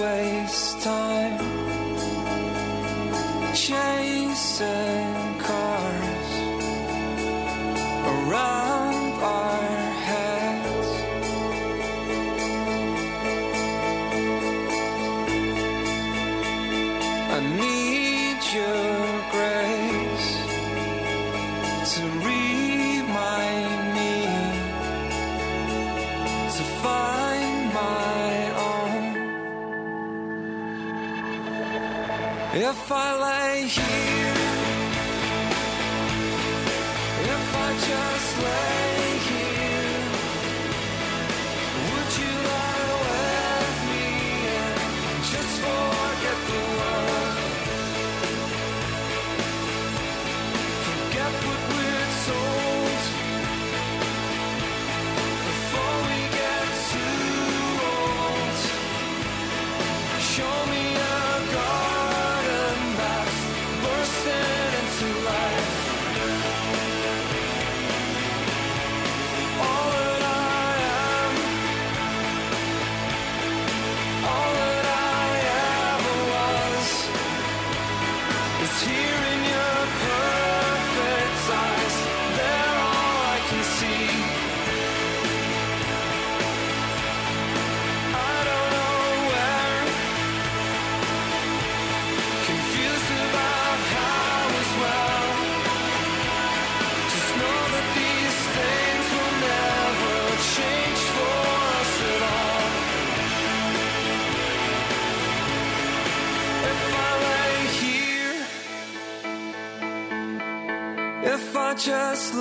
waste time chasing firelight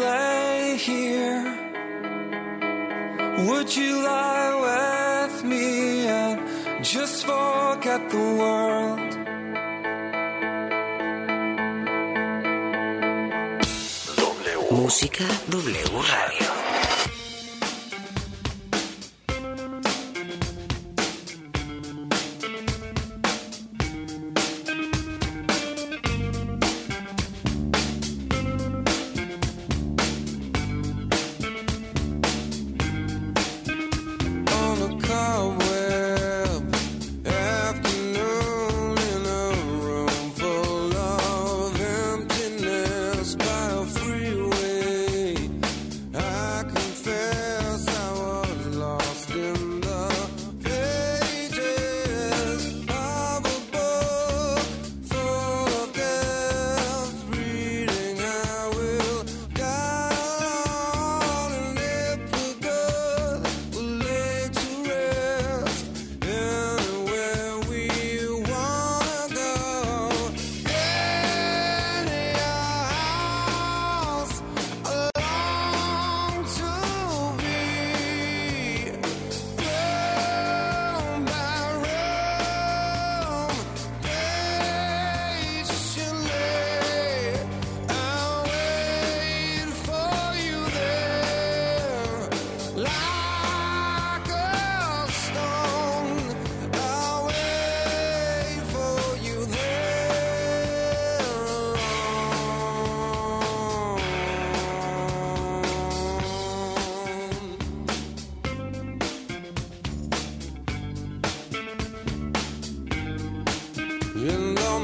lay here? Would you lie with me and just forget the world? W. Música W Radio.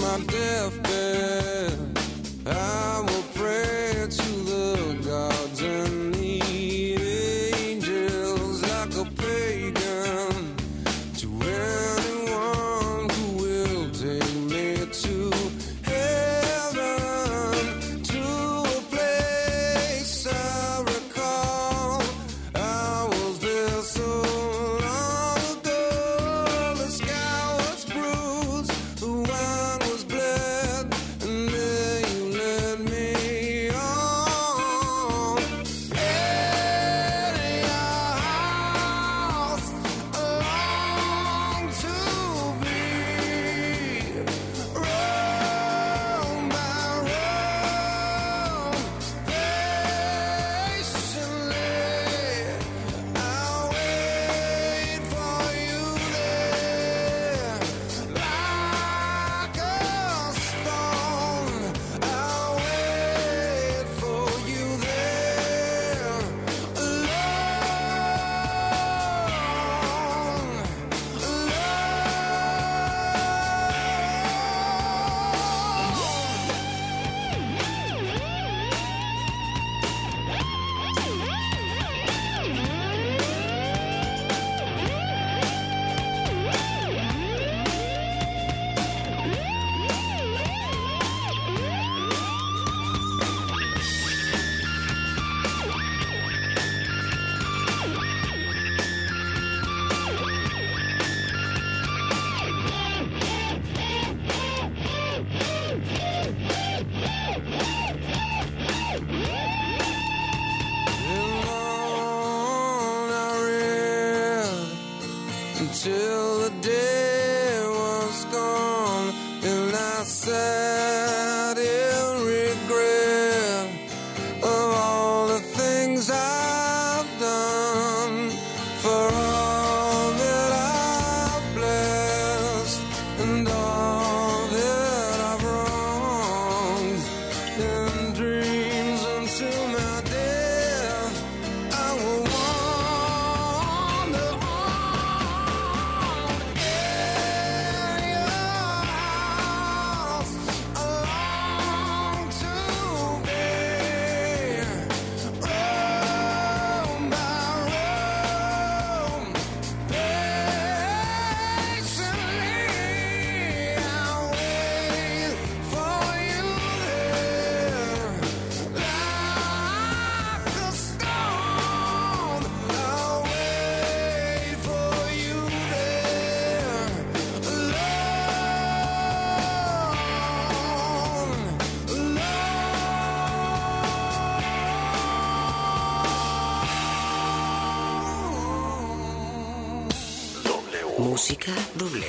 my deathbed. I Música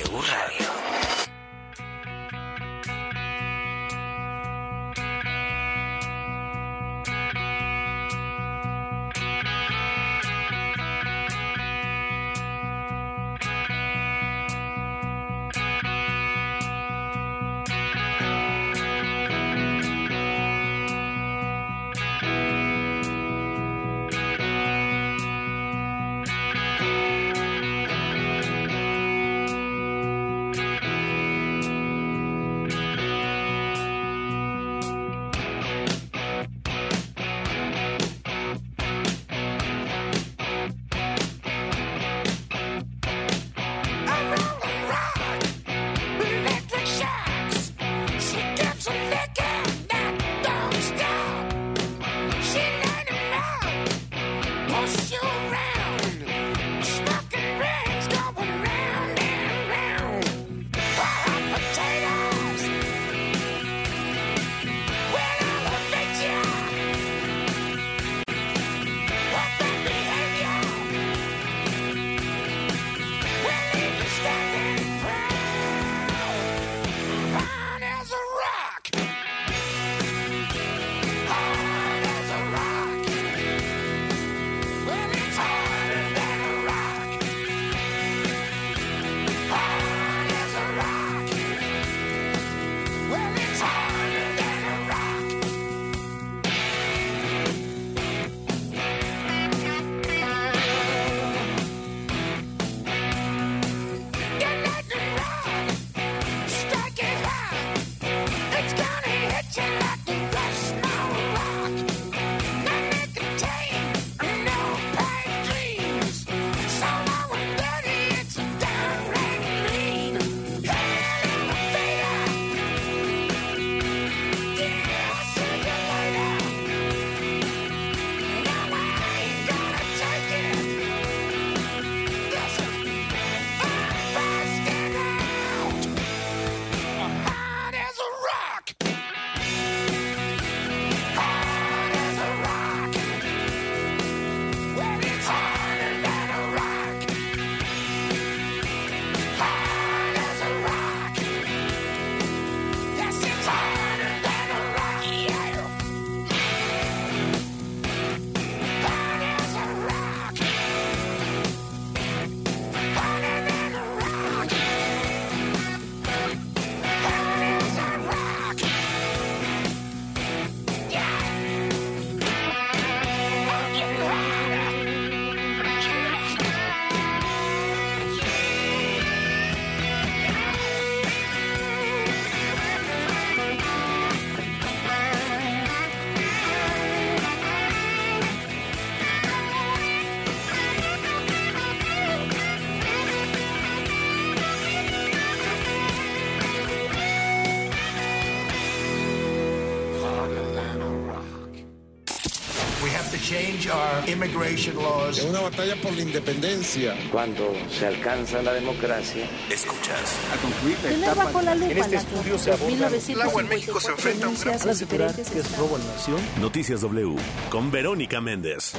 immigration laws. Es una batalla por la independencia. Cuando se alcanza la democracia, escuchas. A concluir la etapa. bajo la lupa En este la estudio se aborda El agua en México se enfrenta a un gran las diferentes que es robo a la nación. Noticias W con Verónica Méndez.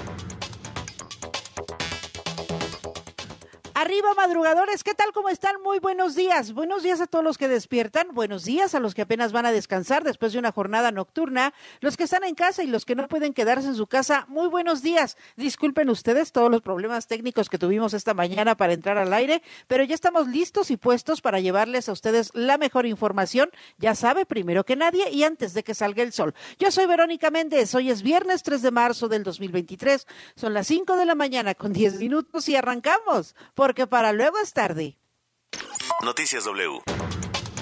Arriba madrugadores, ¿qué tal? ¿Cómo están? Muy buenos días. Buenos días a todos los que despiertan. Buenos días a los que apenas van a descansar después de una jornada nocturna. Los que están en casa y los que no pueden quedarse en su casa. Muy buenos días. Disculpen ustedes todos los problemas técnicos que tuvimos esta mañana para entrar al aire, pero ya estamos listos y puestos para llevarles a ustedes la mejor información. Ya sabe, primero que nadie y antes de que salga el sol. Yo soy Verónica Méndez. Hoy es viernes 3 de marzo del 2023. Son las 5 de la mañana con 10 minutos y arrancamos. Porque para luego es tarde. Noticias W.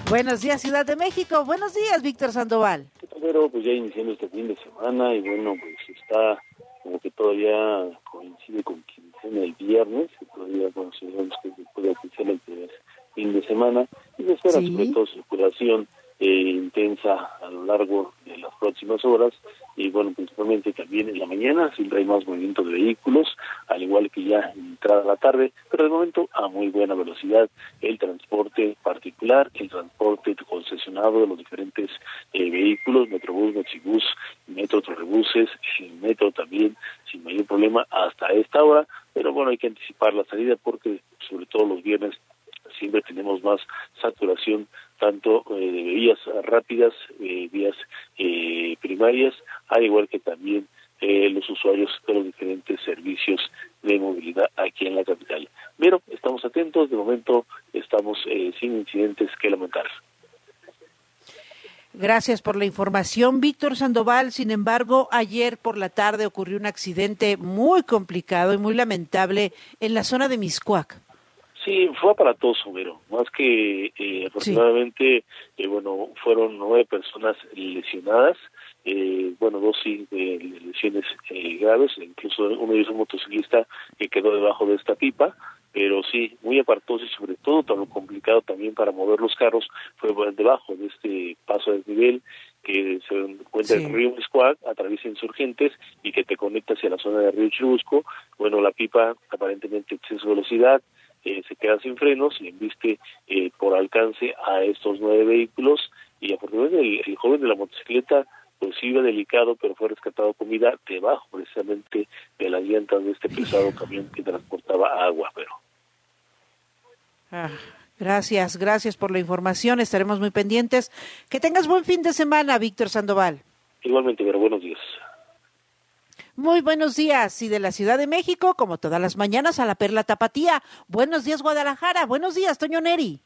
Buenos días, Ciudad de México. Buenos días, Víctor Sandoval. Pero pues ya iniciando este fin de semana y bueno, pues está como que todavía coincide con quincena el viernes, que todavía consideramos que puede ser el primer fin de semana y se espera Sí. sobre todo circulación eh, intensa a lo largo de las próximas horas y bueno, principalmente también en la mañana siempre hay más movimiento de vehículos, al igual que ya entrada la tarde, pero de momento a muy buena velocidad. El transporte particular, el transporte concesionado de los diferentes eh, vehículos, Metrobús, Mexibús, Metro, Trollebuses, el Metro también sin mayor problema hasta esta hora, pero bueno, hay que anticipar la salida porque sobre todo los viernes siempre tenemos más saturación tanto eh, vías rápidas, eh, vías eh, primarias, al igual que también eh, los usuarios de los diferentes servicios de movilidad aquí en la capital. Pero estamos atentos, de momento estamos eh, sin incidentes que lamentar. Gracias por la información, Víctor Sandoval. Sin embargo, ayer por la tarde ocurrió un accidente muy complicado y muy lamentable en la zona de Miscuac. Sí, fue aparatoso, pero más que eh, aproximadamente, eh, bueno, fueron nueve personas lesionadas, eh, bueno, dos sí de lesiones eh, graves, incluso uno de ellos un motociclista que quedó debajo de esta pipa, pero sí, muy apartoso y sobre todo tan complicado también para mover los carros fue debajo de este paso de nivel que se encuentra Sí. en Río Miscuac, atraviesa insurgentes y que te conecta hacia la zona de Río Churubusco. Bueno, la pipa aparentemente exceso de velocidad, eh, se queda sin frenos y embiste eh, por alcance a estos nueve vehículos y afortunadamente el, el joven de la motocicleta pues iba delicado pero fue rescatado con vida debajo precisamente de las llantas de este pesado camión que transportaba agua pero Ah, gracias, gracias por la información. Estaremos muy pendientes. Que tengas buen fin de semana, Víctor Sandoval. igualmente pero buenos días Muy buenos días. Y de la Ciudad de México, como todas las mañanas, a la Perla Tapatía. Buenos días, Guadalajara. Buenos días, Toño Neri.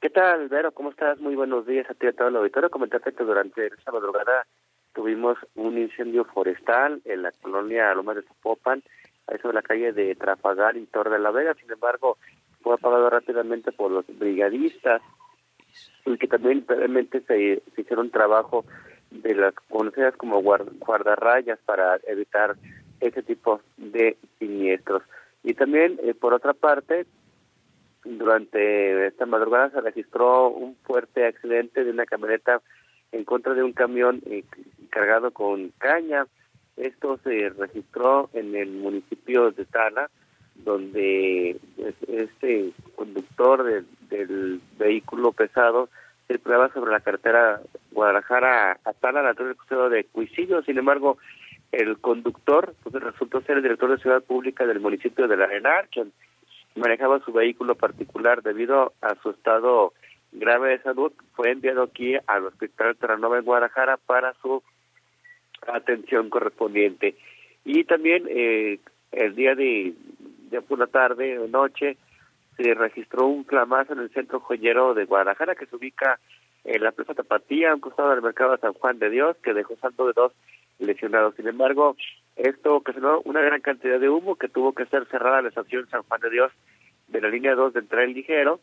¿Qué tal, Vero? ¿Cómo estás? Muy buenos días a ti y a todo el auditorio. Comentarte que durante esta madrugada tuvimos un incendio forestal en la colonia Lomas de Zapopan, a eso de la calle de Trafalgar y Torre de la Vega. Sin embargo, fue apagado rápidamente por los brigadistas y que también realmente se, se hicieron trabajo de las conocidas como guard- guardarrayas para evitar ese tipo de siniestros. Y también, eh, por otra parte, durante esta madrugada se registró un fuerte accidente de una camioneta en contra de un camión eh, cargado con caña. Esto se registró en el municipio de Tala, donde pues, este conductor de- del vehículo pesado circulaba sobre la carretera Guadalajara a la altura del de Cuisillo. Sin embargo, el conductor pues, resultó ser el director de Ciudad Pública del municipio de La Arenar, quien manejaba su vehículo particular debido a su estado grave de salud, fue enviado aquí al Hospital Terranova en Guadalajara para su atención correspondiente. Y también eh, el día de, de por la tarde o noche se registró un clamazo en el centro joyero de Guadalajara que se ubica en la Plaza Tapatía, a un costado del mercado de San Juan de Dios, que dejó saldo de dos lesionados. Sin embargo, esto ocasionó una gran cantidad de humo que tuvo que ser cerrada la estación San Juan de Dios de la línea 2 del tren ligero.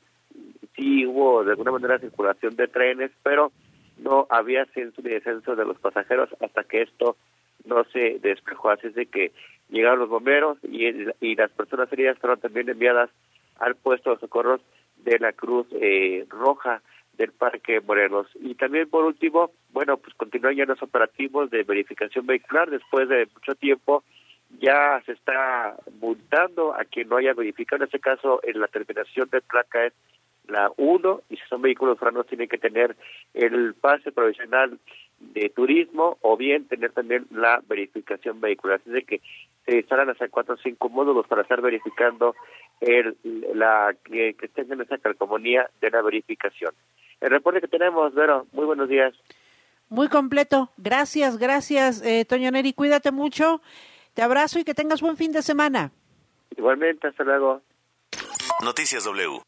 Sí hubo de alguna manera circulación de trenes, pero no había ascenso ni descenso de los pasajeros hasta que esto no se despejó. Así es de que llegaron los bomberos y, y las personas heridas fueron también enviadas al puesto de socorros de la Cruz eh, Roja del Parque Morelos. Y también, por último, bueno, pues continúan ya los operativos de verificación vehicular. Después de mucho tiempo, ya se está multando a quien no haya verificado. En este caso, en la terminación de placa es la 1, y si son vehículos urbanos, tienen que tener el pase provisional de turismo o bien tener también la verificación vehicular. Así de que se instalan hasta cuatro o cinco módulos para estar verificando el, la que, que tengan esa calcomanía de la verificación. El reporte que tenemos, Vero, muy buenos días. Muy completo. Gracias, gracias, eh, Toño Neri. Cuídate mucho. Te abrazo y que tengas buen fin de semana. Igualmente, hasta luego. Noticias W.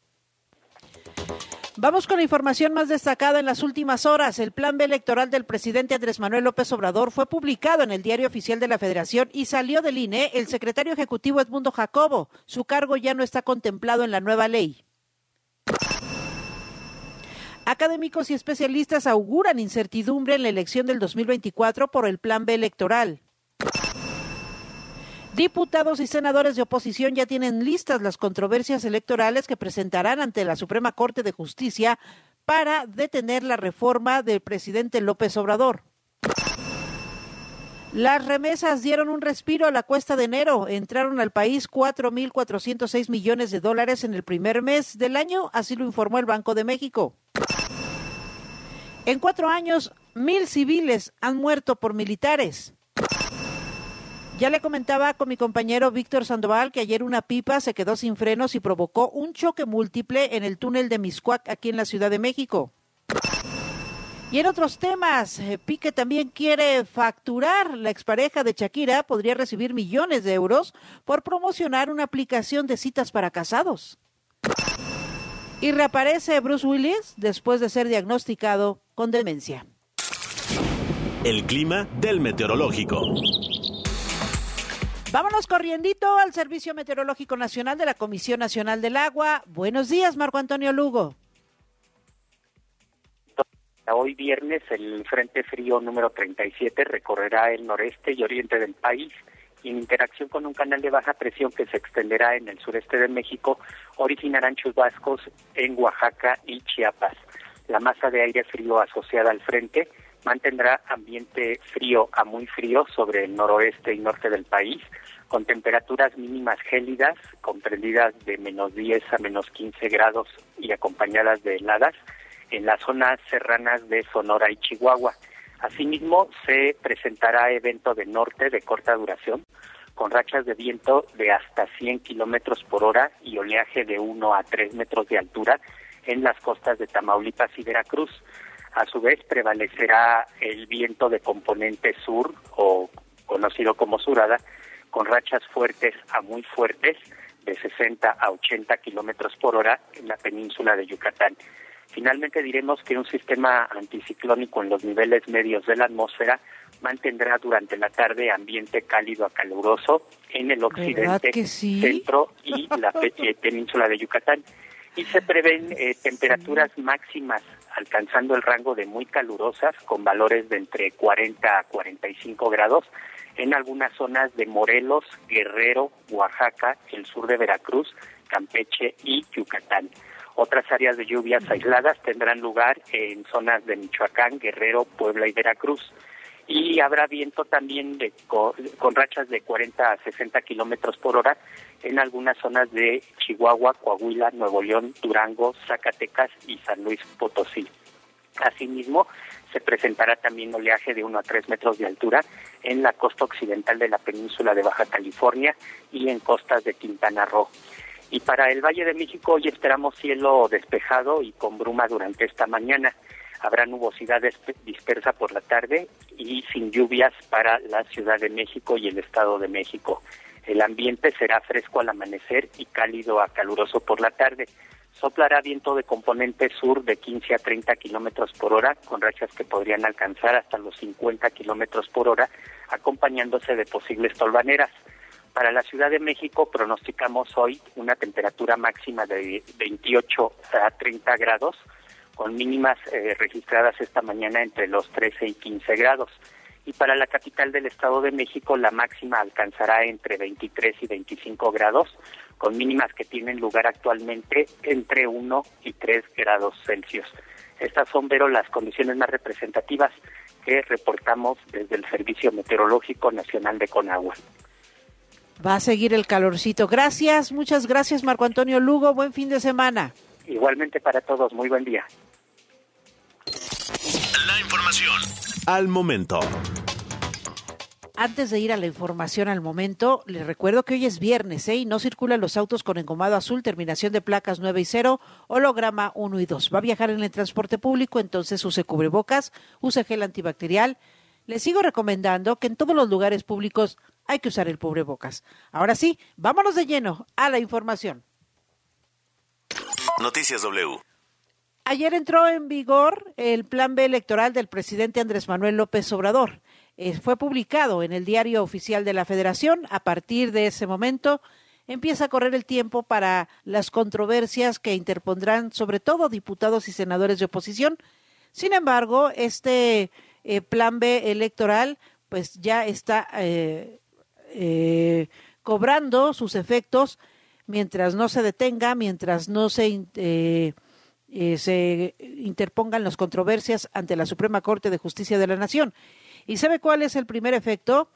Vamos con la información más destacada en las últimas horas. El plan B electoral del presidente Andrés Manuel López Obrador fue publicado en el Diario Oficial de la Federación y salió del INE el secretario ejecutivo Edmundo Jacobo. Su cargo ya no está contemplado en la nueva ley. Académicos y especialistas auguran incertidumbre en la elección del 2024 por el plan B electoral. Diputados y senadores de oposición ya tienen listas las controversias electorales que presentarán ante la Suprema Corte de Justicia para detener la reforma del presidente López Obrador. Las remesas dieron un respiro a la cuesta de enero. Entraron al país 4.406 millones de dólares en el primer mes del año, así lo informó el Banco de México. En cuatro años, mil civiles han muerto por militares. Ya le comentaba con mi compañero Víctor Sandoval que ayer una pipa se quedó sin frenos y provocó un choque múltiple en el túnel de Miscuac aquí en la Ciudad de México. Y en otros temas, eh, Pique también quiere facturar. La expareja de Shakira podría recibir millones de euros por promocionar una aplicación de citas para casados. Y reaparece Bruce Willis después de ser diagnosticado con demencia. El clima del meteorológico. Vámonos corriendito al Servicio Meteorológico Nacional de la Comisión Nacional del Agua. Buenos días, Marco Antonio Lugo. Hoy viernes el Frente Frío número 37 recorrerá el noreste y oriente del país en interacción con un canal de baja presión que se extenderá en el sureste de México originarán chubascos en Oaxaca y Chiapas. La masa de aire frío asociada al frente mantendrá ambiente frío a muy frío sobre el noroeste y norte del país, con temperaturas mínimas gélidas, comprendidas de menos 10 a menos 15 grados y acompañadas de heladas, en las zonas serranas de Sonora y Chihuahua. Asimismo, se presentará evento de norte de corta duración, con rachas de viento de hasta 100 kilómetros por hora y oleaje de 1 a 3 metros de altura en las costas de Tamaulipas y Veracruz. A su vez, prevalecerá el viento de componente sur, o conocido como surada, con rachas fuertes a muy fuertes, de 60 a 80 kilómetros por hora en la península de Yucatán. Finalmente diremos que un sistema anticiclónico en los niveles medios de la atmósfera mantendrá durante la tarde ambiente cálido a caluroso en el occidente, sí? centro y la eh, península de Yucatán. Y se prevén eh, temperaturas máximas alcanzando el rango de muy calurosas con valores de entre 40 a 45 grados en algunas zonas de Morelos, Guerrero, Oaxaca, el sur de Veracruz, Campeche y Yucatán. Otras áreas de lluvias aisladas tendrán lugar en zonas de Michoacán, Guerrero, Puebla y Veracruz. Y habrá viento también de, con, con rachas de 40 a 60 kilómetros por hora en algunas zonas de Chihuahua, Coahuila, Nuevo León, Durango, Zacatecas y San Luis Potosí. Asimismo, se presentará también oleaje de 1 a 3 metros de altura en la costa occidental de la península de Baja California y en costas de Quintana Roo. Y para el Valle de México hoy esperamos cielo despejado y con bruma durante esta mañana. Habrá nubosidad dispersa por la tarde y sin lluvias para la Ciudad de México y el Estado de México. El ambiente será fresco al amanecer y cálido a caluroso por la tarde. Soplará viento de componente sur de 15 a 30 kilómetros por hora, con rachas que podrían alcanzar hasta los 50 kilómetros por hora, acompañándose de posibles tolvaneras. Para la Ciudad de México pronosticamos hoy una temperatura máxima de 28 a 30 grados, con mínimas eh, registradas esta mañana entre los 13 y 15 grados. Y para la capital del Estado de México la máxima alcanzará entre 23 y 25 grados, con mínimas que tienen lugar actualmente entre 1 y 3 grados Celsius. Estas son, Vero, las condiciones más representativas que reportamos desde el Servicio Meteorológico Nacional de Conagua. Va a seguir el calorcito. Gracias, muchas gracias Marco Antonio Lugo. Buen fin de semana. Igualmente para todos, muy buen día. La información al momento. Antes de ir a la información al momento, les recuerdo que hoy es viernes ¿eh? y no circulan los autos con engomado azul, terminación de placas 9 y 0, holograma 1 y 2. Va a viajar en el transporte público, entonces use cubrebocas, use gel antibacterial. Les sigo recomendando que en todos los lugares públicos hay que usar el cubrebocas. Ahora sí, vámonos de lleno a la información. Noticias W. Ayer entró en vigor el plan B electoral del presidente Andrés Manuel López Obrador. Eh, fue publicado en el diario oficial de la Federación. A partir de ese momento empieza a correr el tiempo para las controversias que interpondrán sobre todo diputados y senadores de oposición. Sin embargo, este eh, plan B electoral pues ya está eh, eh, cobrando sus efectos mientras no se detenga, mientras no se, eh, se interpongan las controversias ante la Suprema Corte de Justicia de la Nación. ¿Y sabe cuál es el primer efecto?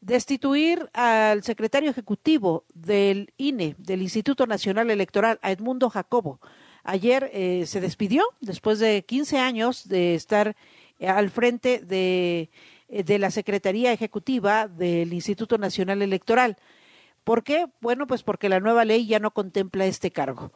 Destituir al secretario ejecutivo del INE, del Instituto Nacional Electoral, a Edmundo Jacobo. Ayer eh, se despidió después de 15 años de estar al frente de eh, de la Secretaría Ejecutiva del Instituto Nacional Electoral. ¿Por qué? Bueno, pues porque la nueva ley ya no contempla este cargo.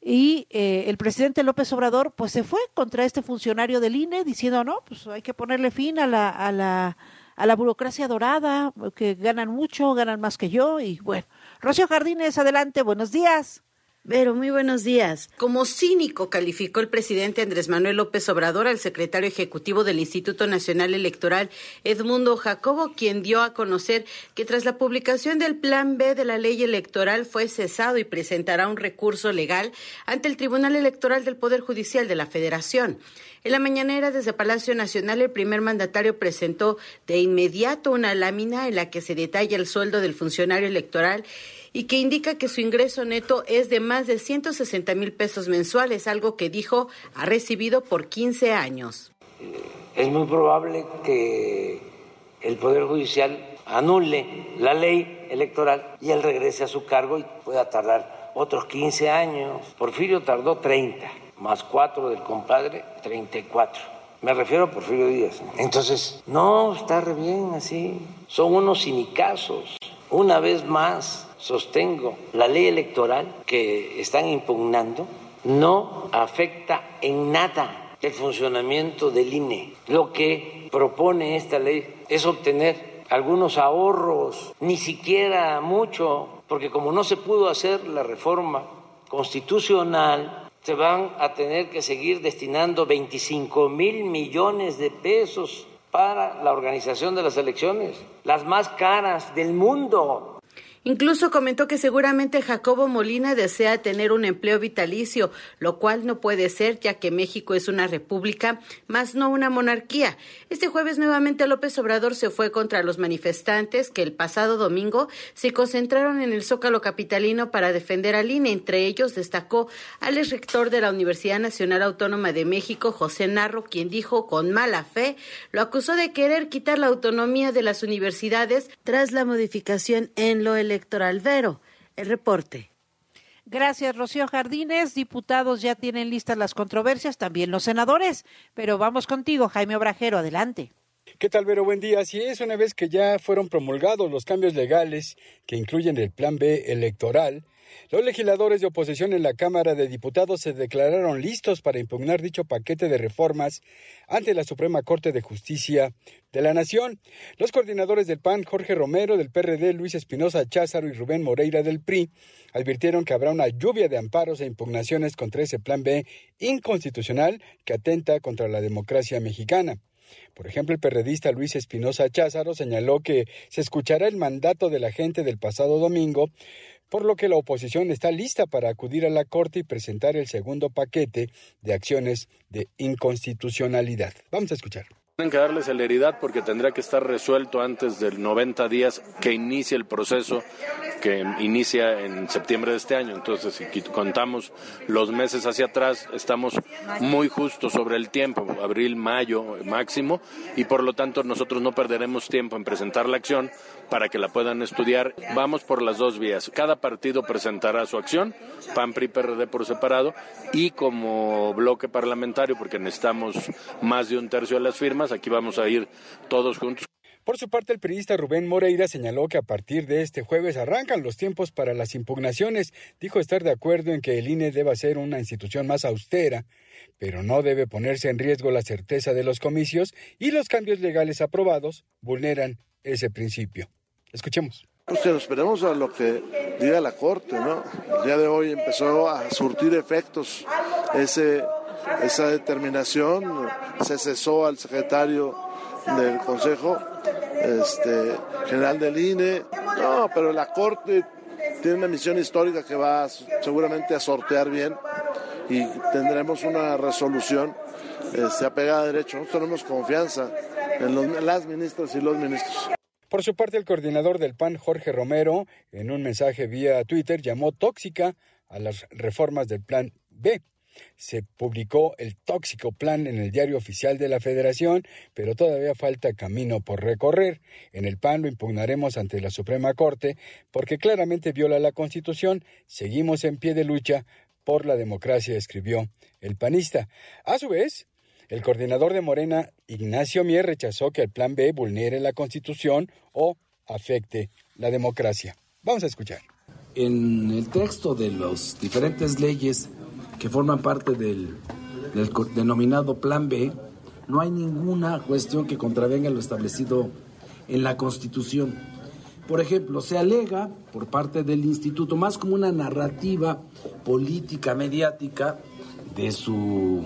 Y eh, el presidente López Obrador pues se fue contra este funcionario del INE diciendo, no, pues hay que ponerle fin a la, a la, a la burocracia dorada, que ganan mucho, ganan más que yo y bueno. Rocío Jardines, adelante, buenos días. Vero, muy buenos días. Como cínico calificó el presidente Andrés Manuel López Obrador al secretario ejecutivo del Instituto Nacional Electoral, Edmundo Jacobo, quien dio a conocer que tras la publicación del Plan B de la ley electoral fue cesado y presentará un recurso legal ante el Tribunal Electoral del Poder Judicial de la Federación. En la mañanera desde Palacio Nacional, el primer mandatario presentó de inmediato una lámina en la que se detalla el sueldo del funcionario electoral y que indica que su ingreso neto es de más de 160 mil pesos mensuales, algo que dijo ha recibido por 15 años. Es muy probable que el Poder Judicial anule la ley electoral y él regrese a su cargo y pueda tardar otros 15 años. Porfirio tardó 30, más 4 del compadre, 34. Me refiero a Porfirio Díaz. Entonces, no, está re bien así. Son unos cinicazos. Una vez más, sostengo, la ley electoral que están impugnando no afecta en nada el funcionamiento del INE. Lo que propone esta ley es obtener algunos ahorros, ni siquiera mucho, porque como no se pudo hacer la reforma constitucional, se van a tener que seguir destinando 25 mil millones de pesos para la organización de las elecciones, las más caras del mundo. Incluso comentó que seguramente Jacobo Molina desea tener un empleo vitalicio, lo cual no puede ser ya que México es una república, más no una monarquía. Este jueves nuevamente López Obrador se fue contra los manifestantes que el pasado domingo se concentraron en el Zócalo capitalino para defender al INE. Entre ellos destacó al ex rector de la Universidad Nacional Autónoma de México, José Narro, quien dijo con mala fe lo acusó de querer quitar la autonomía de las universidades tras la modificación en lo electoral. Vero, el reporte. Gracias, Rocío Jardines. Diputados ya tienen listas las controversias, también los senadores. Pero vamos contigo, Jaime Obrajero, adelante. ¿Qué tal, Vero? Buen día. Así es, una vez que ya fueron promulgados los cambios legales que incluyen el Plan B electoral, los legisladores de oposición en la Cámara de Diputados se declararon listos para impugnar dicho paquete de reformas ante la Suprema Corte de Justicia de la Nación. Los coordinadores del PAN, Jorge Romero, del PRD, Luis Espinosa Cházaro y Rubén Moreira del PRI, advirtieron que habrá una lluvia de amparos e impugnaciones contra ese Plan B inconstitucional que atenta contra la democracia mexicana. Por ejemplo, el periodista Luis Espinosa Cházaro señaló que se escuchará el mandato de la gente del pasado domingo por lo que la oposición está lista para acudir a la Corte y presentar el segundo paquete de acciones de inconstitucionalidad. Vamos a escuchar. Tienen que darle celeridad porque tendrá que estar resuelto antes del 90 días que inicie el proceso que inicia en septiembre de este año. Entonces, si contamos los meses hacia atrás, estamos muy justos sobre el tiempo, abril, mayo máximo, y por lo tanto nosotros no perderemos tiempo en presentar la acción para que la puedan estudiar. Vamos por las dos vías. Cada partido presentará su acción, PAN, PRI, PRD por separado, y como bloque parlamentario, porque necesitamos más de un tercio de las firmas, aquí vamos a ir todos juntos. Por su parte, el periodista Rubén Moreira señaló que a partir de este jueves arrancan los tiempos para las impugnaciones. Dijo estar de acuerdo en que el INE deba ser una institución más austera, pero no debe ponerse en riesgo la certeza de los comicios y los cambios legales aprobados vulneran ese principio. Escuchemos. Pues esperemos a lo que diga la Corte, ¿no? El día de hoy empezó a surtir efectos ese, esa determinación, se cesó al secretario del Consejo este, General del INE, no, pero la Corte tiene una misión histórica que va seguramente a sortear bien y tendremos una resolución este, apegada a derecho. Nosotros tenemos confianza en, los, en las ministras y los ministros. Por su parte, el coordinador del PAN, Jorge Romero, en un mensaje vía Twitter, llamó tóxica a las reformas del Plan B. Se publicó el tóxico plan en el diario oficial de la Federación, pero todavía falta camino por recorrer. En el PAN lo impugnaremos ante la Suprema Corte porque claramente viola la Constitución. Seguimos en pie de lucha por la democracia, escribió el panista. A su vez, El coordinador de Morena, Ignacio Mier, rechazó que el Plan B vulnere la Constitución o afecte la democracia. Vamos a escuchar. En el texto de las diferentes leyes que forman parte del, del denominado Plan B, no hay ninguna cuestión que contravenga lo establecido en la Constitución. Por ejemplo, se alega por parte del instituto más como una narrativa política mediática de su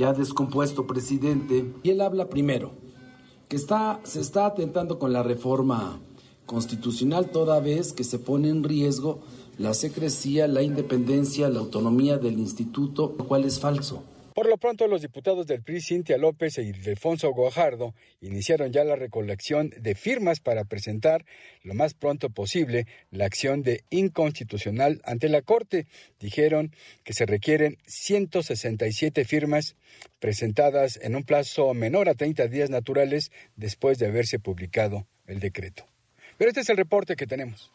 ya descompuesto presidente, y él habla primero que está, se está atentando con la reforma constitucional toda vez que se pone en riesgo la secrecía, la independencia, la autonomía del instituto, lo cual es falso. Por lo pronto, los diputados del PRI, Cintia López y Ildefonso Guajardo, iniciaron ya la recolección de firmas para presentar lo más pronto posible la acción de inconstitucional ante la Corte. Dijeron que se requieren 167 firmas presentadas en un plazo menor a 30 días naturales después de haberse publicado el decreto. Pero este es el reporte que tenemos.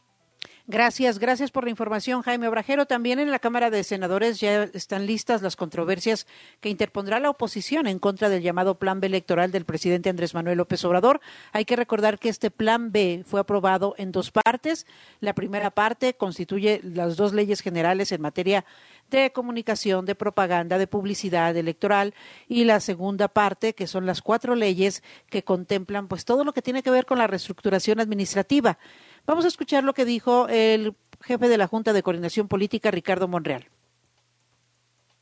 Gracias, gracias por la información, Jaime Obrajero. También en la Cámara de Senadores ya están listas las controversias que interpondrá la oposición en contra del llamado Plan B electoral del presidente Andrés Manuel López Obrador. Hay que recordar que este Plan B fue aprobado en dos partes. La primera parte constituye las dos leyes generales en materia de comunicación, de propaganda, de publicidad electoral y la segunda parte, que son las cuatro leyes que contemplan pues todo lo que tiene que ver con la reestructuración administrativa. Vamos a escuchar lo que dijo el jefe de la Junta de Coordinación Política, Ricardo Monreal.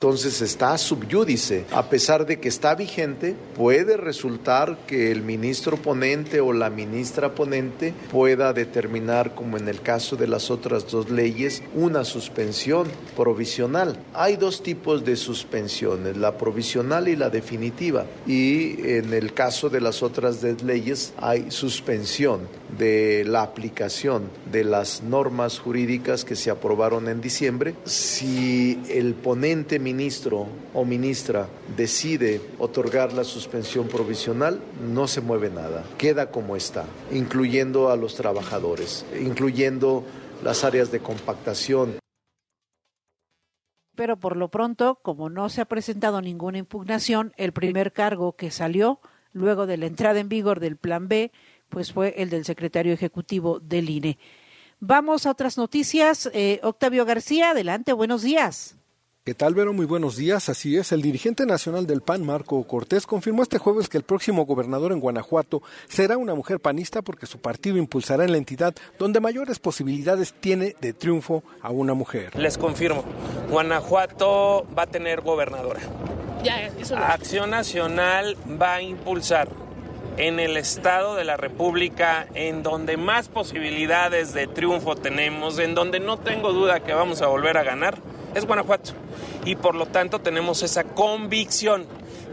Entonces está subyúdice. A pesar de que está vigente, puede resultar que el ministro ponente o la ministra ponente pueda determinar, como en el caso de las otras dos leyes, una suspensión provisional. Hay dos tipos de suspensiones, la provisional y la definitiva. Y en el caso de las otras dos leyes hay suspensión de la aplicación de las normas jurídicas que se aprobaron en diciembre. Si el ponente ministro o ministra decide otorgar la suspensión provisional, no se mueve nada, queda como está, incluyendo a los trabajadores, incluyendo las áreas de compactación. Pero por lo pronto, como no se ha presentado ninguna impugnación, el primer cargo que salió luego de la entrada en vigor del Plan B, pues fue el del secretario ejecutivo del INE. Vamos a otras noticias. Eh, Octavio García, adelante, buenos días. ¿Qué tal, Vero? Muy buenos días. Así es, el dirigente nacional del PAN, Marco Cortés, confirmó este jueves que el próximo gobernador en Guanajuato será una mujer panista porque su partido impulsará en la entidad donde mayores posibilidades tiene de triunfo a una mujer. Les confirmo, Guanajuato va a tener gobernadora. Ya, eso lo... Acción Nacional va a impulsar en el estado de la República en donde más posibilidades de triunfo tenemos, en donde no tengo duda que vamos a volver a ganar, es Guanajuato. Y por lo tanto tenemos esa convicción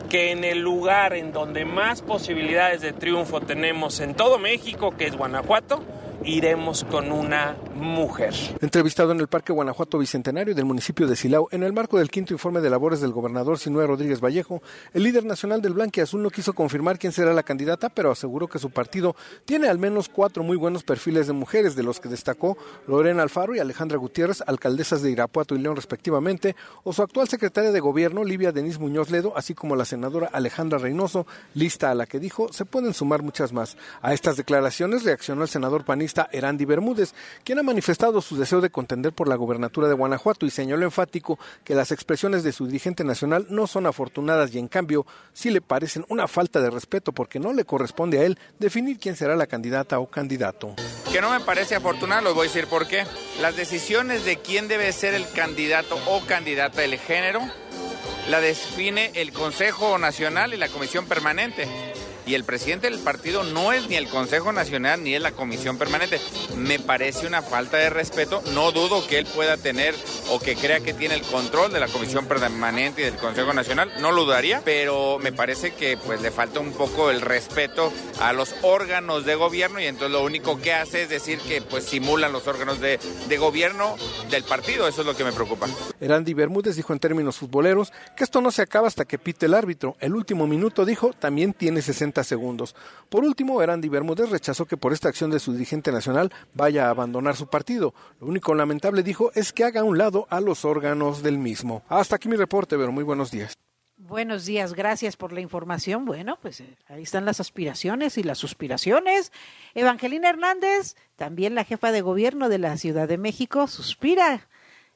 que en el lugar en donde más posibilidades de triunfo tenemos en todo México, que es Guanajuato, iremos con una mujer. Entrevistado en el Parque Guanajuato Bicentenario del municipio de Silao, en el marco del quinto informe de labores del gobernador Sinué Rodríguez Vallejo, el líder nacional del Blanque Azul no quiso confirmar quién será la candidata, pero aseguró que su partido tiene al menos cuatro muy buenos perfiles de mujeres, de los que destacó Lorena Alfaro y Alejandra Gutiérrez, alcaldesas de Irapuato y León respectivamente, o su actual secretaria de gobierno, Livia Denise Muñoz Ledo, así como la senadora Alejandra Reynoso, lista a la que dijo se pueden sumar muchas más. A estas declaraciones reaccionó el senador panista Erandi Bermúdez, quien ha manifestado su deseo de contender por la gobernatura de Guanajuato y señaló enfático que las expresiones de su dirigente nacional no son afortunadas y en cambio sí le parecen una falta de respeto porque no le corresponde a él definir quién será la candidata o candidato. Que no me parece afortunado, les voy a decir por qué. Las decisiones de quién debe ser el candidato o candidata del género la define el Consejo Nacional y la Comisión Permanente y el presidente del partido no es ni el Consejo Nacional ni es la Comisión Permanente. Me parece una falta de respeto. No dudo que él pueda tener o que crea que tiene el control de la Comisión Permanente y del Consejo Nacional. No lo dudaría, pero me parece que pues le falta un poco el respeto a los órganos de gobierno y entonces lo único que hace es decir que pues simulan los órganos de, de gobierno del partido. Eso es lo que me preocupa. Erandi Bermúdez dijo en términos futboleros que esto no se acaba hasta que pite el árbitro. El último minuto dijo también tiene 60 segundos. Por último, Erandi Bermúdez rechazó que por esta acción de su dirigente nacional vaya a abandonar su partido. Lo único lamentable, dijo, es que haga a un lado a los órganos del mismo. Hasta aquí mi reporte, pero muy buenos días. Buenos días, gracias por la información. Bueno, pues eh, ahí están las aspiraciones y las suspiraciones. Evangelina Hernández, también la jefa de gobierno de la Ciudad de México, suspira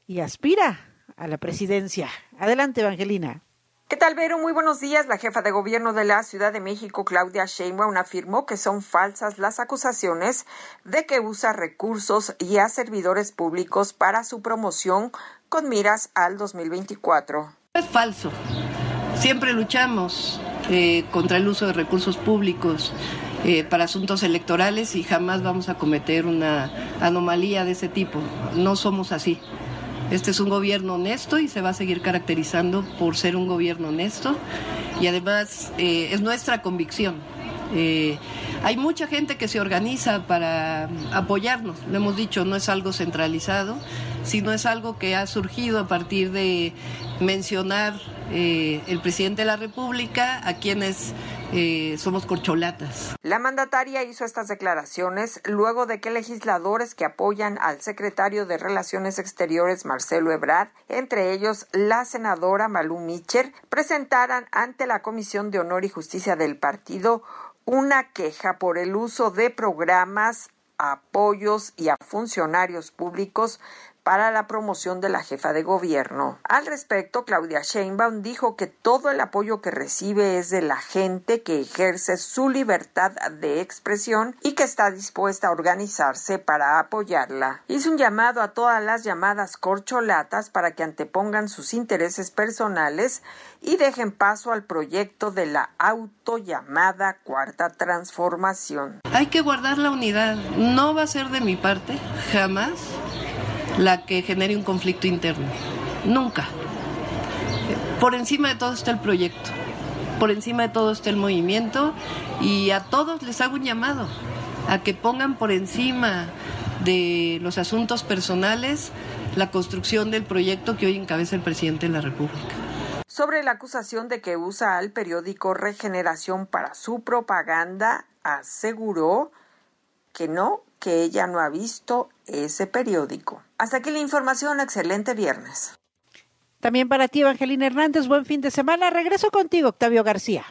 y aspira a la presidencia. Adelante, Evangelina. ¿Qué tal, Vero? Muy buenos días. La jefa de gobierno de la Ciudad de México, Claudia Sheinbaum, afirmó que son falsas las acusaciones de que usa recursos y a servidores públicos para su promoción con miras al 2024. Es falso. Siempre luchamos eh, contra el uso de recursos públicos eh, para asuntos electorales y jamás vamos a cometer una anomalía de ese tipo. No somos así. Este es un gobierno honesto y se va a seguir caracterizando por ser un gobierno honesto y además eh, es nuestra convicción. Eh, hay mucha gente que se organiza para apoyarnos, lo hemos dicho, no es algo centralizado, sino es algo que ha surgido a partir de mencionar eh, el presidente de la República a quienes eh, somos corcholatas. La mandataria hizo estas declaraciones luego de que legisladores que apoyan al secretario de Relaciones Exteriores Marcelo Ebrard, entre ellos la senadora Malú Micher, presentaran ante la Comisión de Honor y Justicia del partido una queja por el uso de programas, apoyos y a funcionarios públicos para la promoción de la jefa de gobierno. Al respecto, Claudia Sheinbaum dijo que todo el apoyo que recibe es de la gente que ejerce su libertad de expresión y que está dispuesta a organizarse para apoyarla. Hizo un llamado a todas las llamadas corcholatas para que antepongan sus intereses personales y dejen paso al proyecto de la autollamada cuarta transformación. Hay que guardar la unidad. No va a ser de mi parte, jamás la que genere un conflicto interno. Nunca. Por encima de todo está el proyecto, por encima de todo está el movimiento y a todos les hago un llamado a que pongan por encima de los asuntos personales la construcción del proyecto que hoy encabeza el presidente de la República. Sobre la acusación de que usa al periódico Regeneración para su propaganda, aseguró que no, que ella no ha visto ese periódico. Hasta aquí la información. Excelente viernes. También para ti, Evangelina Hernández, buen fin de semana. Regreso contigo, Octavio García.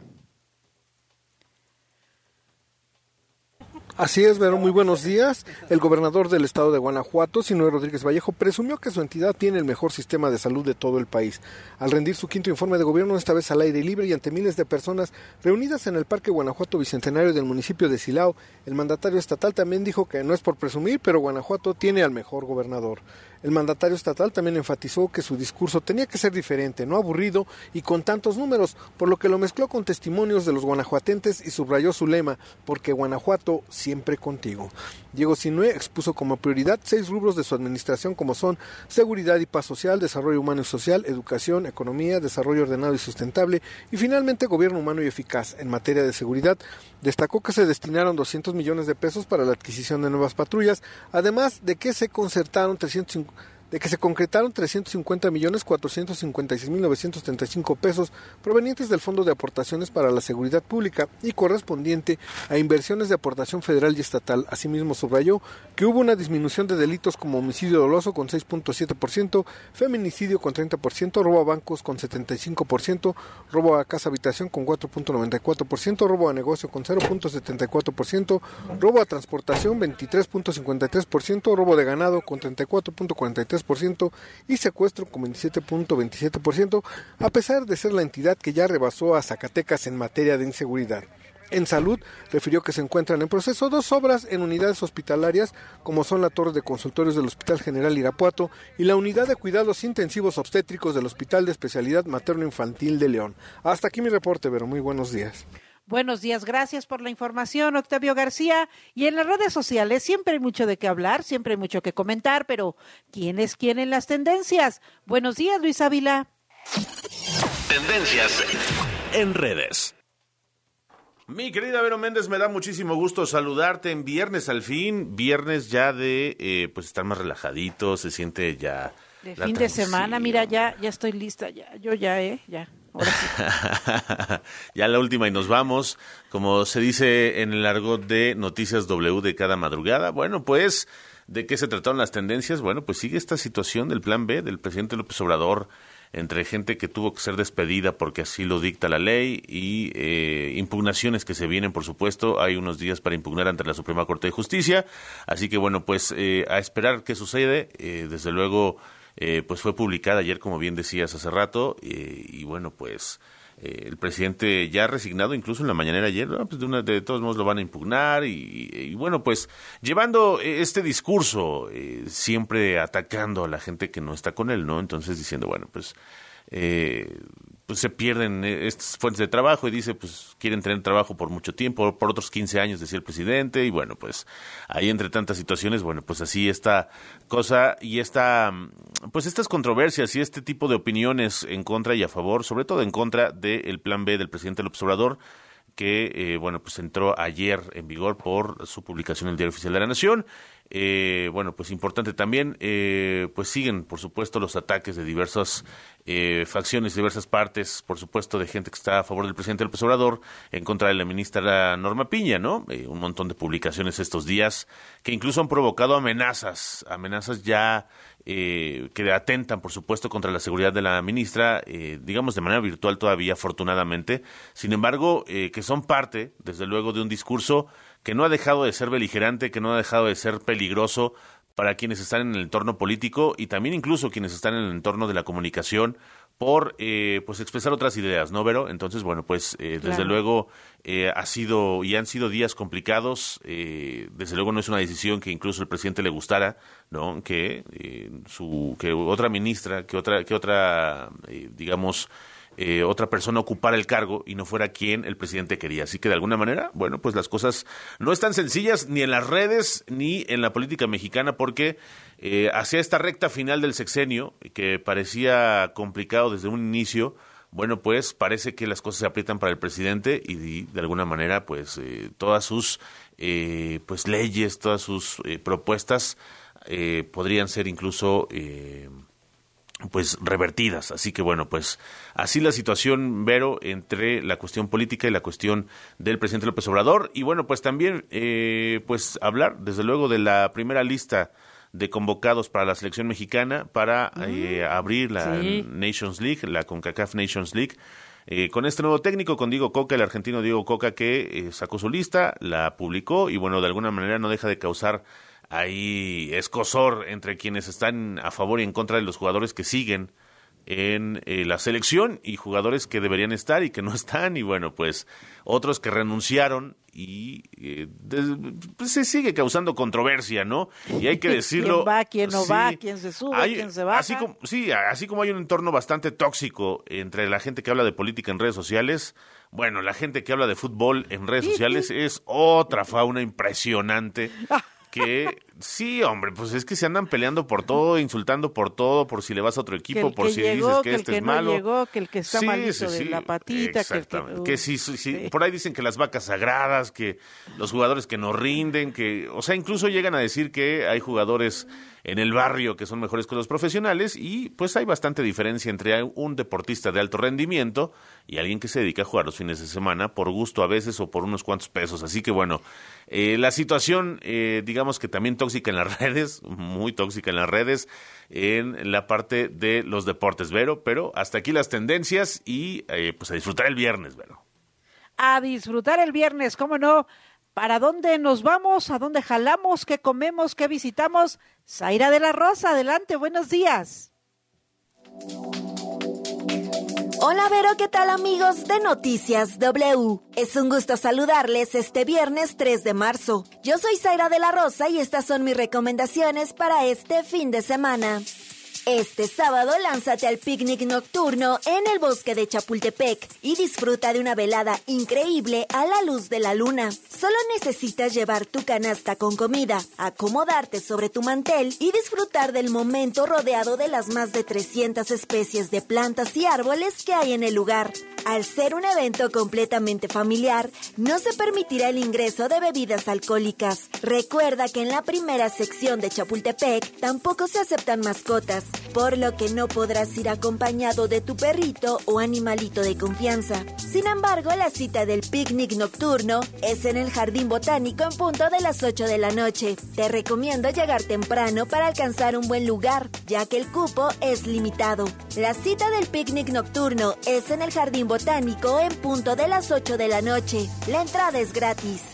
Así es, Vero, muy buenos días. El gobernador del estado de Guanajuato, Sinue Rodríguez Vallejo, presumió que su entidad tiene el mejor sistema de salud de todo el país. Al rendir su quinto informe de gobierno, esta vez al aire libre y ante miles de personas reunidas en el Parque Guanajuato Bicentenario del municipio de Silao, el mandatario estatal también dijo que no es por presumir, pero Guanajuato tiene al mejor gobernador. El mandatario estatal también enfatizó que su discurso tenía que ser diferente, no aburrido y con tantos números, por lo que lo mezcló con testimonios de los guanajuatenses y subrayó su lema, porque Guanajuato siempre contigo. Diego Sinue expuso como prioridad seis rubros de su administración como son seguridad y paz social, desarrollo humano y social, educación, economía, desarrollo ordenado y sustentable y finalmente gobierno humano y eficaz. En materia de seguridad, destacó que se destinaron 200 millones de pesos para la adquisición de nuevas patrullas, además de que se concertaron 350 de que se concretaron 350 millones 456 mil 935 pesos provenientes del Fondo de Aportaciones para la Seguridad Pública y correspondiente a inversiones de aportación federal y estatal. Asimismo subrayó que hubo una disminución de delitos como homicidio doloso con 6.7%, feminicidio con 30%, robo a bancos con 75%, robo a casa habitación con 4.94%, robo a negocio con 0.74%, robo a transportación 23.53%, robo de ganado con 34.43% y secuestro con 27.27%, a pesar de ser la entidad que ya rebasó a Zacatecas en materia de inseguridad. En salud, refirió que se encuentran en proceso dos obras en unidades hospitalarias, como son la torre de consultorios del Hospital General Irapuato y la unidad de cuidados intensivos obstétricos del Hospital de Especialidad Materno-Infantil de León. Hasta aquí mi reporte, pero muy buenos días. Buenos días, gracias por la información, Octavio García. Y en las redes sociales siempre hay mucho de qué hablar, siempre hay mucho que comentar, pero ¿quién es quién en las tendencias? Buenos días, Luis Ávila. Tendencias en redes. Mi querida Vero Méndez, me da muchísimo gusto saludarte en viernes al fin, viernes ya de eh, pues estar más relajadito, se siente ya... De fin de semana, mira, ya, ya estoy lista, ya, yo ya, eh, ya. ya la última y nos vamos. Como se dice en el argot de Noticias W de cada madrugada. Bueno, pues, ¿de qué se trataron las tendencias? Bueno, pues sigue esta situación del plan B del presidente López Obrador entre gente que tuvo que ser despedida porque así lo dicta la ley y eh, impugnaciones que se vienen, por supuesto. Hay unos días para impugnar ante la Suprema Corte de Justicia. Así que bueno, pues eh, a esperar qué sucede. Eh, desde luego, pues fue publicada ayer, como bien decías hace rato, y bueno, pues el presidente ya ha resignado, incluso en la mañanera ayer, pues de, una, de todos modos lo van a impugnar y, bueno, pues llevando este discurso, siempre atacando a la gente que no está con él, ¿no? Entonces diciendo, bueno, pues eh, pues se pierden eh, estas fuentes de trabajo y dice, pues quieren tener trabajo por mucho tiempo, por otros 15 años, decía el presidente, y bueno, pues ahí entre tantas situaciones, bueno, pues así esta cosa y esta, pues estas controversias y este tipo de opiniones en contra y a favor, sobre todo en contra del plan B del presidente López Obrador, que, eh, bueno, pues entró ayer en vigor por su publicación en el Diario Oficial de la Nación. Eh, bueno, pues importante también, eh, pues siguen, por supuesto, los ataques de diversas eh, facciones, diversas partes, por supuesto, de gente que está a favor del presidente López Obrador, en contra de la ministra Norma Piña, ¿no? Eh, un montón de publicaciones estos días que incluso han provocado amenazas, amenazas ya eh, que atentan, por supuesto, contra la seguridad de la ministra, eh, digamos de manera virtual todavía, afortunadamente. Sin embargo, eh, que son parte, desde luego, de un discurso que no ha dejado de ser beligerante, que no ha dejado de ser peligroso para quienes están en el entorno político y también incluso quienes están en el entorno de la comunicación por eh, pues expresar otras ideas, ¿no, Vero? Entonces, bueno, pues eh, desde luego eh, ha sido y han sido días complicados. Eh, desde luego no es una decisión que incluso el presidente le gustara, ¿no? Que eh, su que otra ministra, que otra que otra eh, digamos eh, otra persona ocupara el cargo y no fuera quien el presidente quería. Así que de alguna manera, bueno, pues las cosas no están sencillas ni en las redes ni en la política mexicana porque eh, hacia esta recta final del sexenio, que parecía complicado desde un inicio, bueno, pues parece que las cosas se aprietan para el presidente y de alguna manera, pues eh, todas sus eh, pues leyes, todas sus eh, propuestas eh, podrían ser incluso eh, pues revertidas. Así que bueno, pues así la situación, Vero, entre la cuestión política y la cuestión del presidente López Obrador. Y bueno, pues también eh, pues hablar desde luego de la primera lista de convocados para la selección mexicana para eh, abrir la sí. Nations League, la CONCACAF Nations League. Eh, con este nuevo técnico, con Diego Coca, el argentino Diego Coca, que eh, sacó su lista, la publicó y bueno, de alguna manera no deja de causar ahí escosor entre quienes están a favor y en contra de los jugadores que siguen en eh, la selección y jugadores que deberían estar y que no están. Y bueno pues otros que renunciaron y eh, de- pues se sigue causando controversia no y hay que decirlo ¿Quién va, quién no sí, va, quién se sube, hay- quién se baja? así como sí así como hay un entorno bastante tóxico entre la gente que habla de política en redes sociales bueno la gente que habla de fútbol en redes sociales es otra fauna impresionante que sí, hombre, pues es que se andan peleando por todo, insultando por todo, por si le vas a otro que equipo, el por que si llegó, dices que, que el este que es no malo. llegó, que el que está Sí, malito sí, de sí, la patita, que el que- Exactamente. Que, sí, sí, sí. Por ahí dicen que las vacas sagradas, que los jugadores que no rinden, que, o sea, incluso llegan a decir que hay jugadores en el barrio que son mejores que los profesionales y pues hay bastante diferencia entre un deportista de alto rendimiento y alguien que se dedica a jugar los fines de semana por gusto a veces o por unos cuantos pesos. Así que bueno, eh, la situación, eh, digamos que también tóxica en las redes, muy tóxica en las redes, en la parte de los deportes, Vero, pero hasta aquí las tendencias y eh, pues a disfrutar el viernes, Vero. A disfrutar el viernes, ¿cómo no? ¿Para dónde nos vamos? ¿A dónde jalamos? ¿Qué comemos? ¿Qué visitamos? Zaira de la Rosa, adelante, buenos días. Hola Vero, ¿qué tal amigos de Noticias W? Es un gusto saludarles este viernes 3 de marzo. Yo soy Zaira de la Rosa y estas son mis recomendaciones para este fin de semana. Este sábado lánzate al picnic nocturno en el bosque de Chapultepec y disfruta de una velada increíble a la luz de la luna. Solo necesitas llevar tu canasta con comida, acomodarte sobre tu mantel y disfrutar del momento rodeado de las más de 300 especies de plantas y árboles que hay en el lugar. Al ser un evento completamente familiar, no se permitirá el ingreso de bebidas alcohólicas. Recuerda que en la primera sección de Chapultepec tampoco se aceptan mascotas. Por lo que no podrás ir acompañado de tu perrito o animalito de confianza. Sin embargo, la cita del picnic nocturno es en el Jardín Botánico en punto de las 8 de la noche. Te recomiendo llegar temprano para alcanzar un buen lugar, ya que el cupo es limitado. La cita del picnic nocturno es en el Jardín Botánico en punto de las 8 de la noche. La entrada es gratis.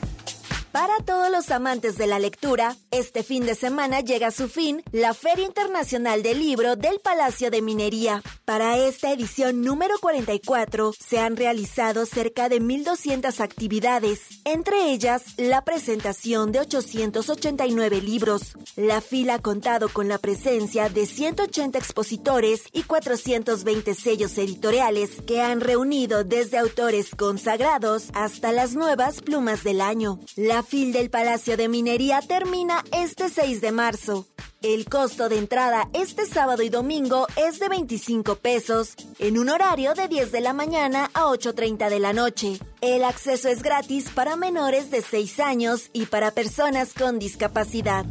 Para todos los amantes de la lectura, este fin de semana llega a su fin la Feria Internacional del Libro del Palacio de Minería. Para esta edición número 44 se han realizado cerca de 1.200 actividades, entre ellas la presentación de 889 libros. La fila ha contado con la presencia de 180 expositores y 420 sellos editoriales que han reunido desde autores consagrados hasta las nuevas plumas del año. Fil del Palacio de Minería termina este 6 de marzo. El costo de entrada este sábado y domingo es de 25 pesos, en un horario de 10 de la mañana a 8.30 de la noche. El acceso es gratis para menores de 6 años y para personas con discapacidad.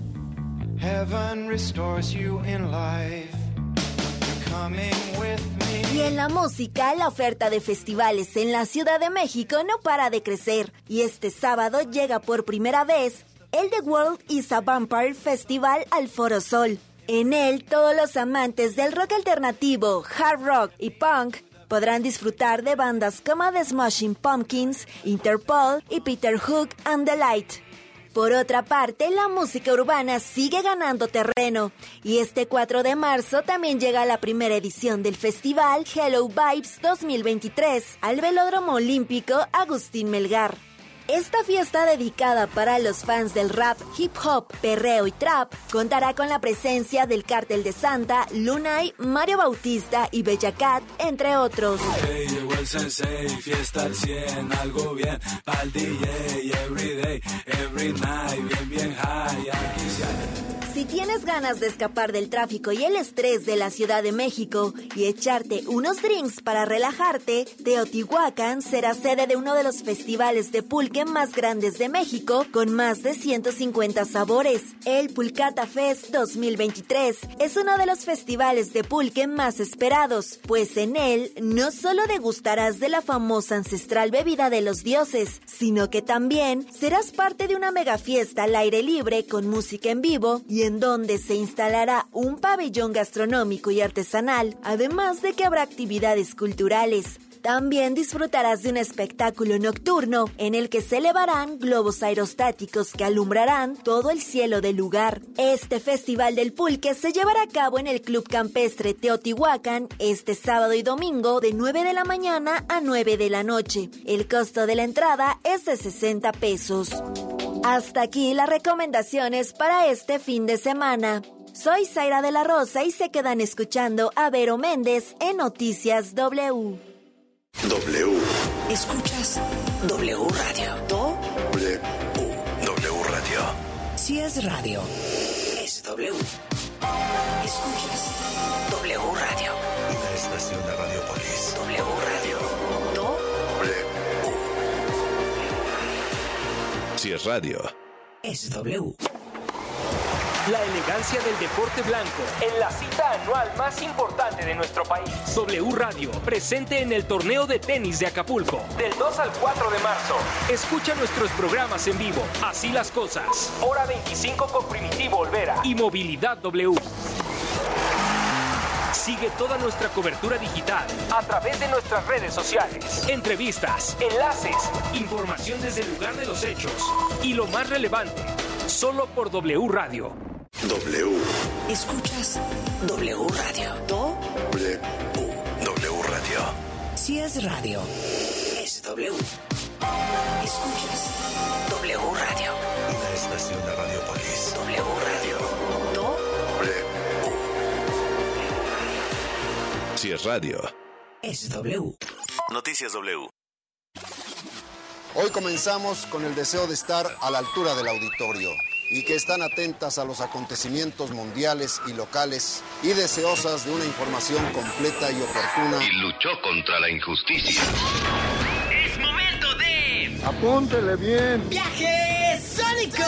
Y en la música, la oferta de festivales en la Ciudad de México no para de crecer. Y este sábado llega por primera vez el The World is a Vampire Festival al Foro Sol. En él, todos los amantes del rock alternativo, hard rock y punk podrán disfrutar de bandas como The Smashing Pumpkins, Interpol y Peter Hook and the Light. Por otra parte, la música urbana sigue ganando terreno y este 4 de marzo también llega la primera edición del festival Hello Vibes 2023 al Velódromo Olímpico Agustín Melgar. Esta fiesta dedicada para los fans del rap, hip hop, perreo y trap contará con la presencia del Cártel de Santa, Lunay, Mario Bautista y Bella Cat, entre otros. Si tienes ganas de escapar del tráfico y el estrés de la Ciudad de México y echarte unos drinks para relajarte, Teotihuacán será sede de uno de los festivales de pulque más grandes de México con más de 150 sabores. El Pulcata Fest 2023 es uno de los festivales de pulque más esperados, pues en él no solo degustarás de la famosa ancestral bebida de los dioses, sino que también serás parte de una mega fiesta al aire libre con música en vivo y en donde se instalará un pabellón gastronómico y artesanal, además de que habrá actividades culturales. También disfrutarás de un espectáculo nocturno en el que se elevarán globos aerostáticos que alumbrarán todo el cielo del lugar. Este Festival del Pulque se llevará a cabo en el Club Campestre Teotihuacán este sábado y domingo de 9 de la mañana a 9 de la noche. El costo de la entrada es de 60 pesos. Hasta aquí las recomendaciones para este fin de semana. Soy Zaira de la Rosa y se quedan escuchando a Vero Méndez en Noticias W. W. Escuchas W Radio. W. W Radio. Si es radio, es W. Escuchas W Radio. Si es radio. Es W. La elegancia del deporte blanco en la cita anual más importante de nuestro país. W Radio, presente en el torneo de tenis de Acapulco. Del 2 al 4 de marzo. Escucha nuestros programas en vivo. Así las cosas. Hora 25 con Primitivo Olvera. Y Movilidad W. Sigue toda nuestra cobertura digital a través de nuestras redes sociales. Entrevistas, enlaces, información desde el lugar de los hechos y lo más relevante, solo por W Radio. W. Escuchas W Radio. W. W Radio. Si es radio, es W. Escuchas W Radio. Si es radio. Es W. Noticias W. Hoy comenzamos con el deseo de estar a la altura del auditorio y que están atentas a los acontecimientos mundiales y locales y deseosas de una información completa y oportuna. Y luchó contra la injusticia. Es momento de Apúntele bien. viaje sónico.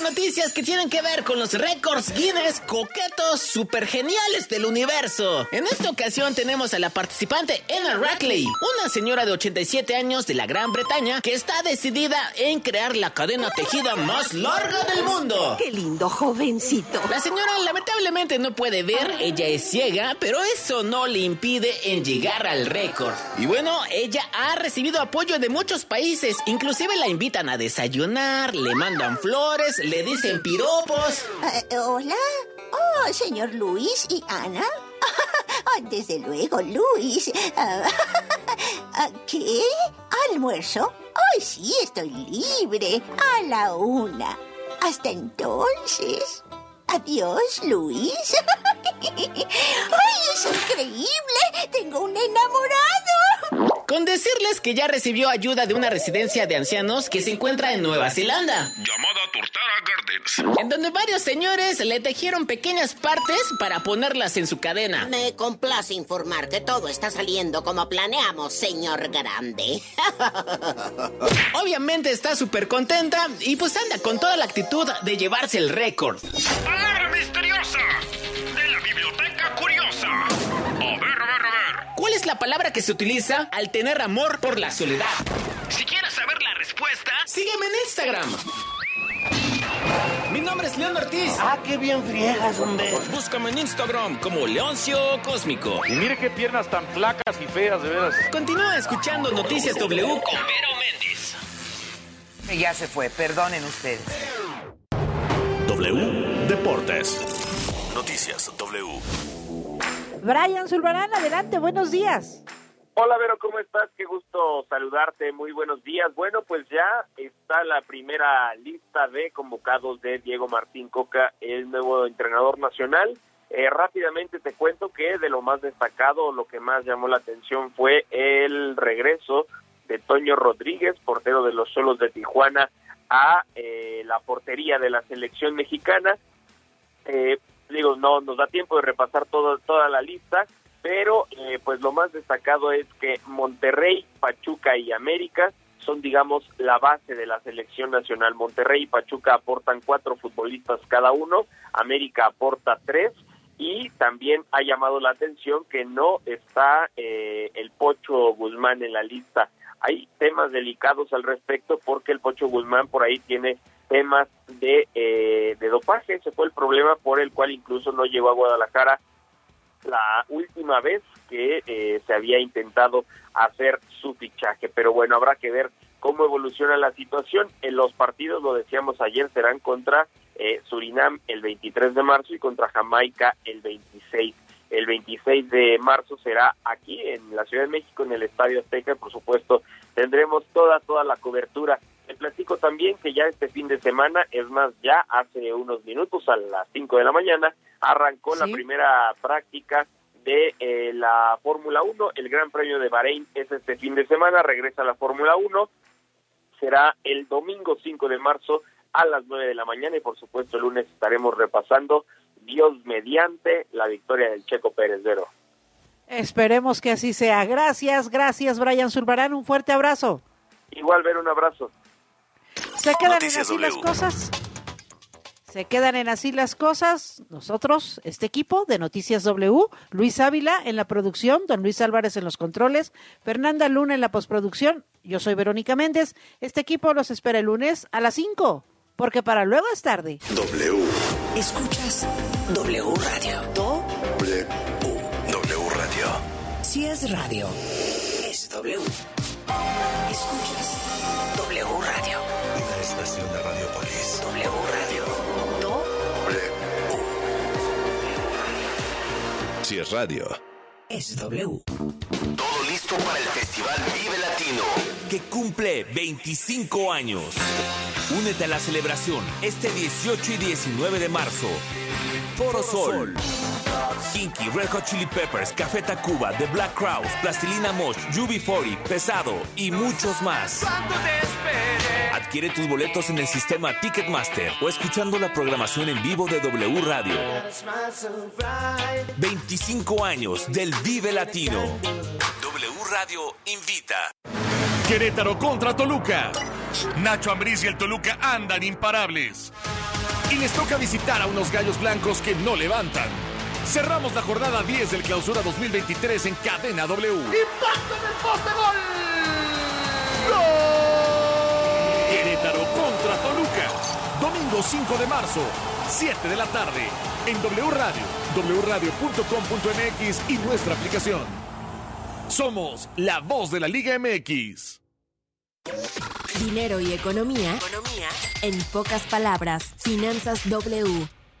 Noticias que tienen que ver con los récords Guinness coquetos super geniales del universo. En esta ocasión tenemos a la participante Anna Rackley, una señora de 87 años de la Gran Bretaña que está decidida en crear la cadena tejida más larga del mundo. Qué lindo jovencito. La señora lamentablemente no puede ver, ella es ciega, pero eso no le impide en llegar al récord. Y bueno, ella ha recibido apoyo de muchos países, inclusive la invitan a desayunar, le mandan flores, le dicen piropos. Eh, Hola. Oh, señor Luis y Ana. Ah, Desde luego, Luis. Ah, ¿Qué? ¿Almuerzo? Ay, sí, estoy libre. A la una. Hasta entonces. Adiós, Luis. ¡Ay, es increíble! Tengo un enamorado. Con decirles que ya recibió ayuda de una residencia de ancianos que se encuentra en Nueva Zelanda. Llamada Tortara Gardens. En donde varios señores le tejieron pequeñas partes para ponerlas en su cadena. Me complace informar que todo está saliendo como planeamos, señor Grande. Obviamente está súper contenta y pues anda con toda la actitud de llevarse el récord. ¡Palabra misteriosa! De la biblioteca curiosa. A ver, a ver, a ver. ¿Cuál es la palabra que se utiliza al tener amor por la soledad? Si quieres saber la respuesta, Sígueme en Instagram. Mi nombre es León Ortiz. Ah, qué bien friegas, hombre. Búscame en Instagram como Leoncio Cósmico. Y mire qué piernas tan flacas y feas, de veras. Continúa escuchando Noticias W con Vero Méndez. Ya se fue, perdonen ustedes. W Deportes. Noticias W. Brian Zulbarán, adelante, buenos días. Hola Vero, ¿cómo estás? Qué gusto saludarte, muy buenos días. Bueno, pues ya está la primera lista de convocados de Diego Martín Coca, el nuevo entrenador nacional. Eh, rápidamente te cuento que de lo más destacado, lo que más llamó la atención fue el regreso de Toño Rodríguez, portero de los Solos de Tijuana, a eh, la portería de la selección mexicana. Eh, digo, no nos da tiempo de repasar todo, toda la lista, pero eh, pues lo más destacado es que Monterrey, Pachuca y América son, digamos, la base de la selección nacional. Monterrey y Pachuca aportan cuatro futbolistas cada uno, América aporta tres y también ha llamado la atención que no está eh, el Pocho Guzmán en la lista. Hay temas delicados al respecto porque el Pocho Guzmán por ahí tiene temas de, eh, de dopaje. Ese fue el problema por el cual incluso no llegó a Guadalajara la última vez que eh, se había intentado hacer su fichaje. Pero bueno, habrá que ver cómo evoluciona la situación. En los partidos, lo decíamos ayer, serán contra eh, Surinam el 23 de marzo y contra Jamaica el 26. El 26 de marzo será aquí en la Ciudad de México, en el Estadio Azteca. Por supuesto, tendremos toda, toda la cobertura. Les platico también que ya este fin de semana, es más, ya hace unos minutos, a las 5 de la mañana, arrancó la primera práctica de eh, la Fórmula 1. El Gran Premio de Bahrein es este fin de semana, regresa la Fórmula 1. Será el domingo 5 de marzo a las 9 de la mañana y por supuesto el lunes estaremos repasando Dios mediante la victoria del Checo Pérez Vero. Esperemos que así sea. Gracias, gracias, Brian Zulbarán. Un fuerte abrazo. Igual ver un abrazo. ¿Se quedan Noticias en así las cosas? Se quedan en así las cosas. Nosotros, este equipo de Noticias W, Luis Ávila en la producción, don Luis Álvarez en los controles, Fernanda Luna en la postproducción. Yo soy Verónica Méndez. Este equipo los espera el lunes a las 5, porque para luego es tarde. W. Escuchas W Radio. W. W Radio. Si es radio, es W. Escuchas W Radio. Una estación de Radiopolis. W Radio. W. Si es radio. Es W. Todo listo para el Festival Vive Latino, que cumple 25 años. Únete a la celebración este 18 y 19 de marzo. Foro Sol. Kinky, Red Hot Chili Peppers, Café Tacuba, The Black Crowes, Plastilina Mosh, UB40, Pesado y muchos más. Adquiere tus boletos en el sistema Ticketmaster o escuchando la programación en vivo de W Radio. 25 años del Vive Latino. W Radio invita. Querétaro contra Toluca. Nacho Ambriz y el Toluca andan imparables. y les toca visitar a unos gallos blancos que no levantan. Cerramos la jornada 10 del Clausura 2023 en Cadena W. ¡Impacto en el poste gol! Querétaro contra Toluca. Domingo 5 de marzo, 7 de la tarde, en W Radio, wradio.com.mx y nuestra aplicación. Somos la voz de la Liga MX. Dinero y economía. Economía. En pocas palabras, Finanzas W.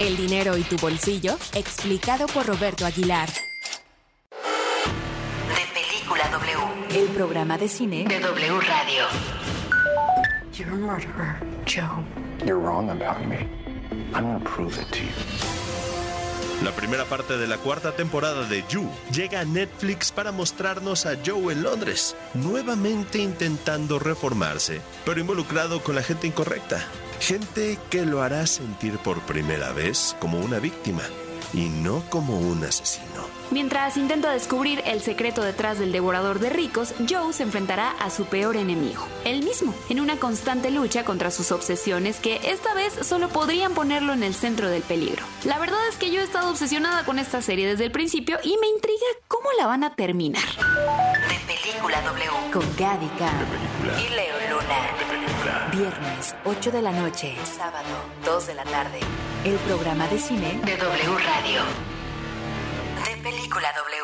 El dinero y tu bolsillo, explicado por Roberto Aguilar. De Película W, el programa de cine de W Radio. You're a murderer, Joe. You're wrong about me. I'm gonna prove it to you. La primera parte de la cuarta temporada de You llega a Netflix para mostrarnos a Joe en Londres, nuevamente intentando reformarse, pero involucrado con la gente incorrecta. Gente que lo hará sentir por primera vez como una víctima y no como un asesino. Mientras intenta descubrir el secreto detrás del devorador de ricos, Joe se enfrentará a su peor enemigo, él mismo, en una constante lucha contra sus obsesiones que esta vez solo podrían ponerlo en el centro del peligro. La verdad es que yo he estado obsesionada con esta serie desde el principio y me intriga cómo la van a terminar. De Película W, con Gaby y Leo Luna. Viernes, 8 de la noche, sábado, 2 de la tarde. El programa de cine de W Radio. De Película W.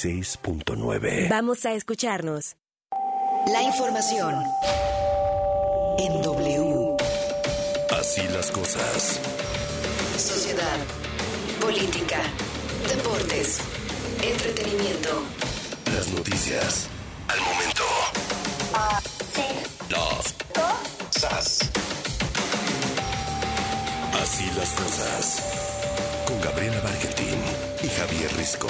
96.9. Vamos a escucharnos. La información en W. Así las cosas. Sociedad, política, deportes, entretenimiento. Las noticias. Al momento. Las cosas. Así las cosas. Con Gabriela Barquetín y Javier Risco.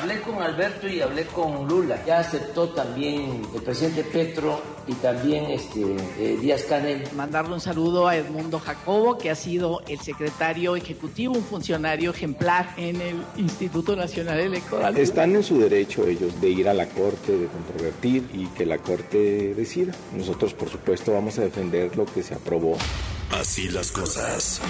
Hablé con Alberto y hablé con Lula. Ya aceptó también el presidente Petro y también este, eh, Díaz Canel. Mandarle un saludo a Edmundo Jacobo, que ha sido el secretario ejecutivo, un funcionario ejemplar en el Instituto Nacional Electoral. Están en su derecho ellos de ir a la Corte, de controvertir y que la Corte decida. Nosotros, por supuesto, vamos a defender lo que se aprobó. Así las cosas.